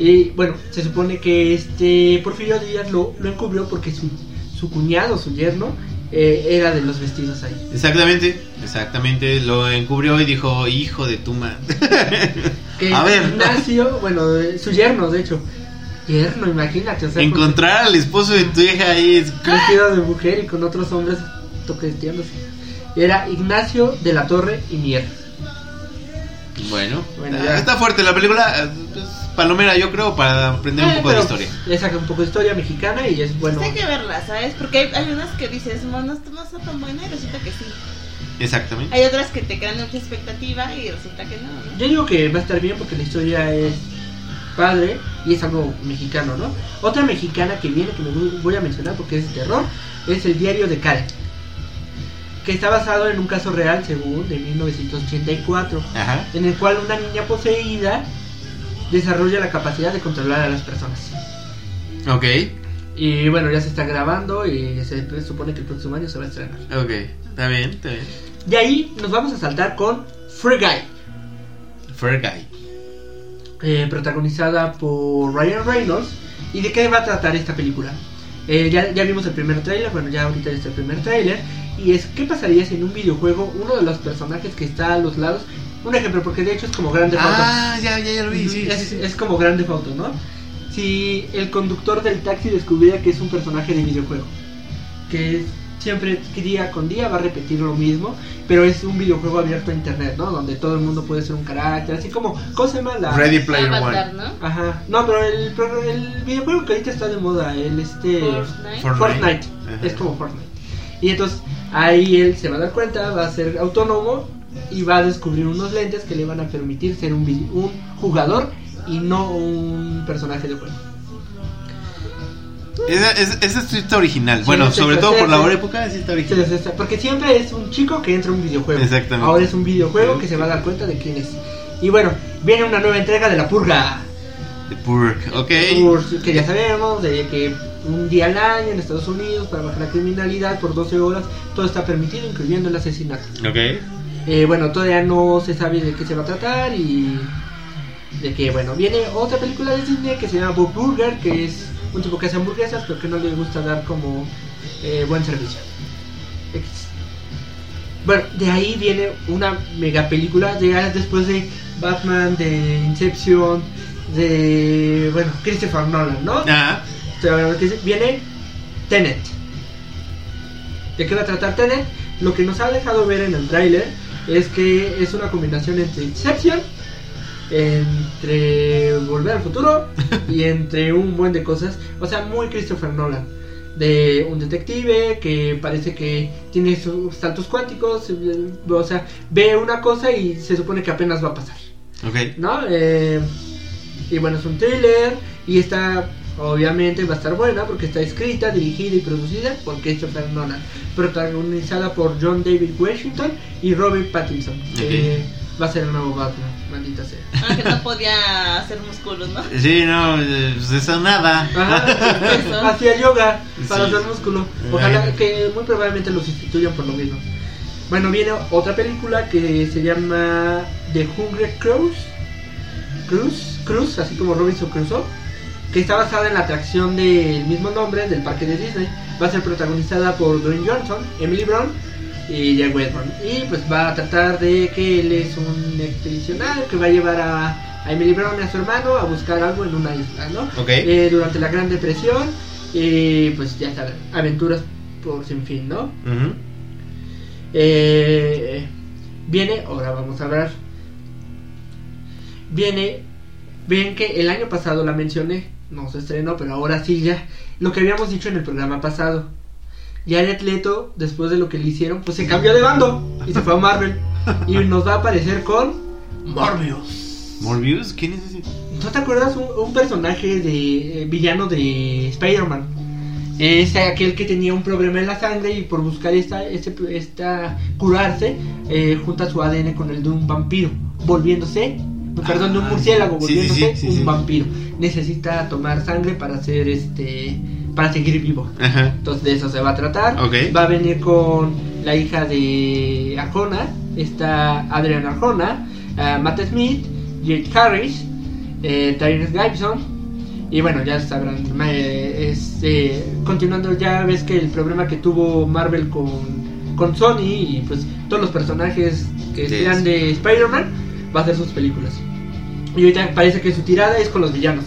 Y bueno, se supone que este Porfirio Díaz lo, lo encubrió porque su, su cuñado, su yerno, eh, era de los vestidos ahí. Exactamente, exactamente. Lo encubrió y dijo, hijo de tu madre. [laughs] A ver. Ignacio, bueno, eh, su yerno, de hecho. Yerno, imagínate, o sea, Encontrar al esposo de tu hija ahí es... vestido de mujer y con otros hombres toqueteándose. Era Ignacio de la Torre y Mier. Bueno, Bueno, ya. está fuerte la película. eh, pues, palomera, yo creo, para aprender un Eh, poco de historia. Le saca un poco de historia mexicana y es bueno. Pues hay que verla, ¿sabes? Porque hay, hay unas que dices, no, no, está- no está tan buena y resulta que sí. Exactamente. Hay otras que te crean mucha expectativa y resulta que no, ¿no? Yo digo que va a estar bien porque la historia es padre y es algo mexicano, ¿no? Otra mexicana que viene que me voy- voy a mencionar porque es de terror es el diario de Karen. Que está basado en un caso real, según, de 1984, Ajá. en el cual una niña poseída desarrolla la capacidad de controlar a las personas. Ok, Y bueno, ya se está grabando y se supone que el próximo año se va a estrenar. ok. Está bien, está bien. De ahí nos vamos a saltar con Free Guy, Fair Guy. eh, protagonizada por Ryan Reynolds. ¿Y de qué va a tratar esta película? Eh, ya, ya vimos el primer tráiler, bueno, ya ahorita está el primer tráiler. Y es, ¿qué pasaría si en un videojuego uno de los personajes que está a los lados, un ejemplo, porque de hecho es como Grande Auto. Ah, ya, ya, ya lo vi, sí. es, sí, es como Grande Auto, ¿no? Si el conductor del taxi descubriera que es un personaje de videojuego, que es siempre día con día va a repetir lo mismo, pero es un videojuego abierto a internet, ¿no? Donde todo el mundo puede ser un carácter, así como, ¿cómo se llama la? Ready Player One. ¿no? Ajá, no, pero el, pro- el videojuego que ahorita está de moda, el este... Fortnite. Fortnite. Fortnite, es como Fortnite. Y entonces ahí él se va a dar cuenta, va a ser autónomo y va a descubrir unos lentes que le van a permitir ser un, un jugador y no un personaje de juego. Esa, sí está original. Sí, bueno, sobre todo por la sí. época, está Sí, original. Porque siempre es un chico que entra a un videojuego. Exactamente. Ahora es un videojuego que se va a dar cuenta de quién es. Y bueno, viene una nueva entrega de La Purga. The Purge, ok. Que ya sabemos de que un día al año en Estados Unidos para bajar la criminalidad por 12 horas todo está permitido incluyendo el asesinato. Ok. Eh, bueno, todavía no se sabe de qué se va a tratar y de que, bueno, viene otra película de Disney que se llama Bob Burger, que es un tipo que hace hamburguesas, pero que no le gusta dar como eh, buen servicio. X. Bueno, de ahí viene una mega película, de, después de Batman, de Inception, de, bueno, Christopher Nolan, ¿no? Ah, que viene Tenet. ¿De qué va a tratar Tenet? Lo que nos ha dejado ver en el tráiler es que es una combinación entre Inception, entre Volver al Futuro y entre un buen de cosas. O sea, muy Christopher Nolan. De un detective que parece que tiene sus saltos cuánticos. eh, O sea, ve una cosa y se supone que apenas va a pasar. ok. ¿no? Eh, y bueno, es un thriller y está, obviamente va a estar buena porque está escrita, dirigida y producida por Christopher Nolan, protagonizada por John David Washington y Robert Pattinson, que va a ser el nuevo Batman, maldita sea. Ah, que no podía hacer músculos, ¿no? Sí, no, pues eso nada. Ajá, Eso. [laughs] hacía yoga para Sí. hacer músculo. Ojalá que muy probablemente lo sustituyan por lo mismo. Bueno, viene otra película que se llama The Hungry Cruise. Cruz, Cruz, así como Robinson Crusoe, que está basada en la atracción del mismo nombre del parque de Disney. Va a ser protagonizada por Dwayne Johnson, Emily Brown y Jack Wedman. Y pues va a tratar de que él es un expedicionario que va a llevar a, a Emily Brown y a su hermano a buscar algo en una isla, ¿no? Ok. Eh, durante la Gran Depresión, y pues ya saben, aventuras por sin fin, ¿no? Eh, viene, ahora vamos a hablar. Viene, ven que el año pasado la mencioné, no se estrenó, pero ahora sí ya. Lo que habíamos dicho en el programa pasado. Jared Leto, después de lo que le hicieron, pues se cambió de bando y se fue a Marvel. Y nos va a aparecer con Morbius. ¿Morbius? ¿Quién es ese? ¿No te acuerdas un, un personaje de eh, villano de Spider-Man? Es aquel que tenía un problema en la sangre y por buscar esta, este- esta curarse, eh, junta su ADN con el de un vampiro, volviéndose, perdón, de un Ah, murciélago, sí, volviéndose sí, sí, un sí. vampiro. Necesita tomar sangre para hacer este, para seguir vivo. Ajá. Entonces de eso se va a tratar. Va a venir con la hija de Arjona, está Adrian Arjona, ah, Matt Smith, Jake Harris, eh, Tyrese Gibson. Y bueno, ya sabrán, eh, es, eh, continuando, ya ves que el problema que tuvo Marvel con, con Sony y pues todos los personajes que sean de Spider-Man va a hacer sus películas. Y ahorita parece que su tirada es con los villanos,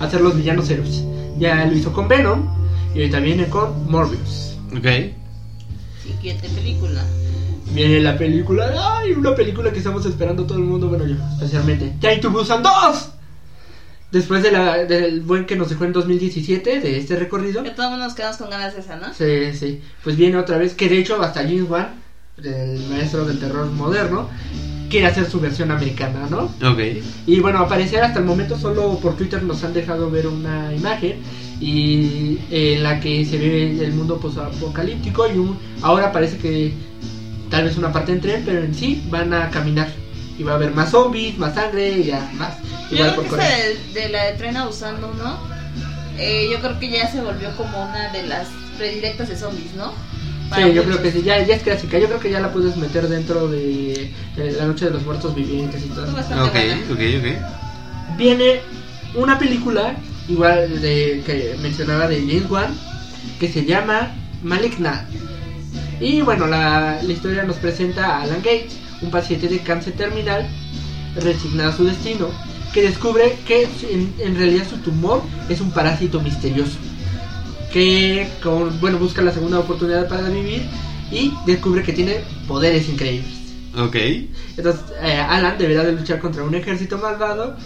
hacer los villanos héroes. Ya lo hizo con Venom y ahorita viene con Morbius. Ok. Siguiente película. Viene la película, ay, una película que estamos esperando todo el mundo, bueno yo, especialmente. Train to Busan 2. Después de la, del buen que nos dejó en 2017, de este recorrido. Que todos nos quedamos con ganas de esa, ¿no? Sí, sí. Pues viene otra vez, que de hecho hasta James Wan, el maestro del terror moderno, quiere hacer su versión americana, ¿no? Ok. Y bueno, aparecer hasta el momento solo por Twitter nos han dejado ver una imagen y en la que se ve el mundo apocalíptico y un, ahora parece que tal vez una parte en tren, pero en sí van a caminar y va a haber más zombies, más sangre y ya más. Yo creo por que esa de, de la de tren a Busan uno, eh, yo creo que ya se volvió como una de las predilectas de zombies, ¿no? Sí, yo creo que sí, ya, ya es clásica. Yo creo que ya la puedes meter dentro de, de la noche de los muertos vivientes y todo. Ok, buena. ok, ok. viene una película igual de que mencionaba de James Wan que se llama Malignant y bueno la, la historia nos presenta a Alan Gates un paciente de cáncer terminal resignado a su destino que descubre que en, en realidad su tumor es un parásito misterioso que con, bueno, busca la segunda oportunidad para vivir y descubre que tiene poderes increíbles. Ok. Entonces, eh, Alan deberá de luchar contra un ejército malvado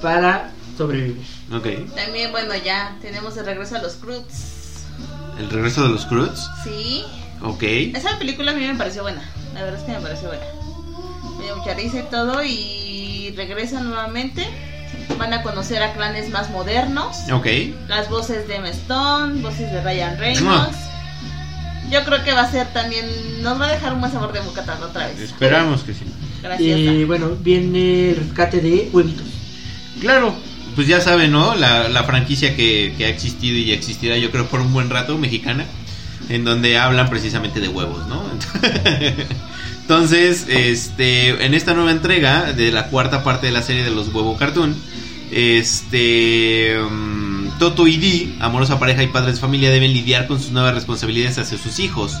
para sobrevivir. Ok. También, bueno, ya tenemos de regreso a los Croods. El regreso de los Croods. Sí. Ok. Esa película a mí me pareció buena. La verdad es que me pareció buena. Me dio mucha risa y todo. Y regresan nuevamente. Van a conocer a clanes más modernos. Ok. Las voces de Emma Stone, voces de Ryan Reynolds. Yo creo que va a ser también. Nos va a dejar un buen sabor de boca otra vez. Esperamos que sí. Gracias. Y bueno, viene el rescate de huevitos. Claro, pues ya saben, ¿no? La, la franquicia que, que ha existido y existirá, yo creo, por un buen rato, mexicana, en donde hablan precisamente de huevos, ¿no? [laughs] [laughs] Entonces, este, en esta nueva entrega de la cuarta parte de la serie de los Huevo Cartoon, este, um, Toto y Dee, amorosa pareja y padres de familia, deben lidiar con sus nuevas responsabilidades hacia sus hijos.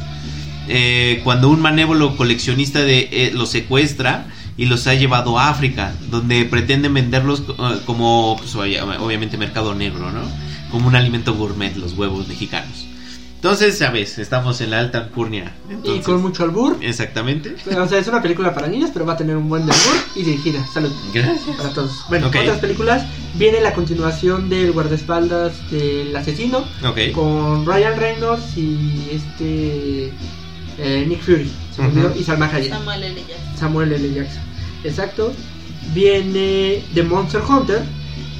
Eh, cuando un manévolo coleccionista de, eh, los secuestra y los ha llevado a África, donde pretenden venderlos eh, como, pues, obviamente, mercado negro, ¿no? Como un alimento gourmet, los huevos mexicanos. Entonces, sabes, estamos en la alta alcurnia. y con mucho albur. Exactamente. O sea, es una película para niños, pero va a tener un buen de albur y dirigida. Salud. Gracias. Para todos. Bueno, Ok. otras películas. Viene la continuación del guardaespaldas del asesino. Ok. Con Ryan Reynolds y este. eh, Nick Fury. Se olvidó, Y Salma Hayek. Samuel L. Jackson. Samuel L. Jackson. Exacto. Viene The Monster Hunter,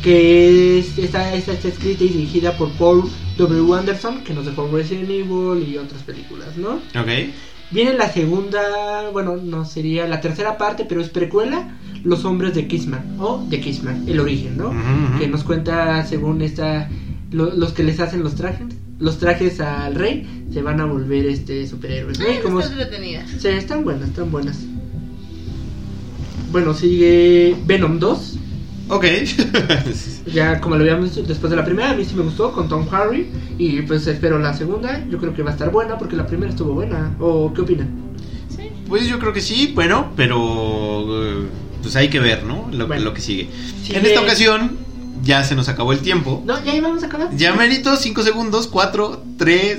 que es, está, está, está escrita y dirigida por Paul W. Anderson, que nos dejó Resident Evil y otras películas, ¿no? Ok. Viene la segunda, bueno, no sería la tercera parte, pero es precuela, Los Hombres de Kissman, o de Kissman, el origen, ¿no? Que nos cuenta, según esta, lo- los que les hacen los trajes, los trajes al rey, se van a volver este superhéroes, ¿no? Ay, como-. Sí, están buenas, están buenas. Bueno, sigue Venom 2. Ok. [laughs] Ya como lo habíamos dicho después de la primera, a mí sí me gustó con Tom Hardy. Y pues espero la segunda. Yo creo que va a estar buena porque la primera estuvo buena. ¿O qué opinan? Pues yo creo que sí, bueno, pero eh, pues hay que ver, ¿no? Lo, Bueno. lo que sigue. Sigue- En esta ocasión ya se nos acabó el tiempo. No, ya íbamos a acabar. Ya merito 5 segundos, 4, 3,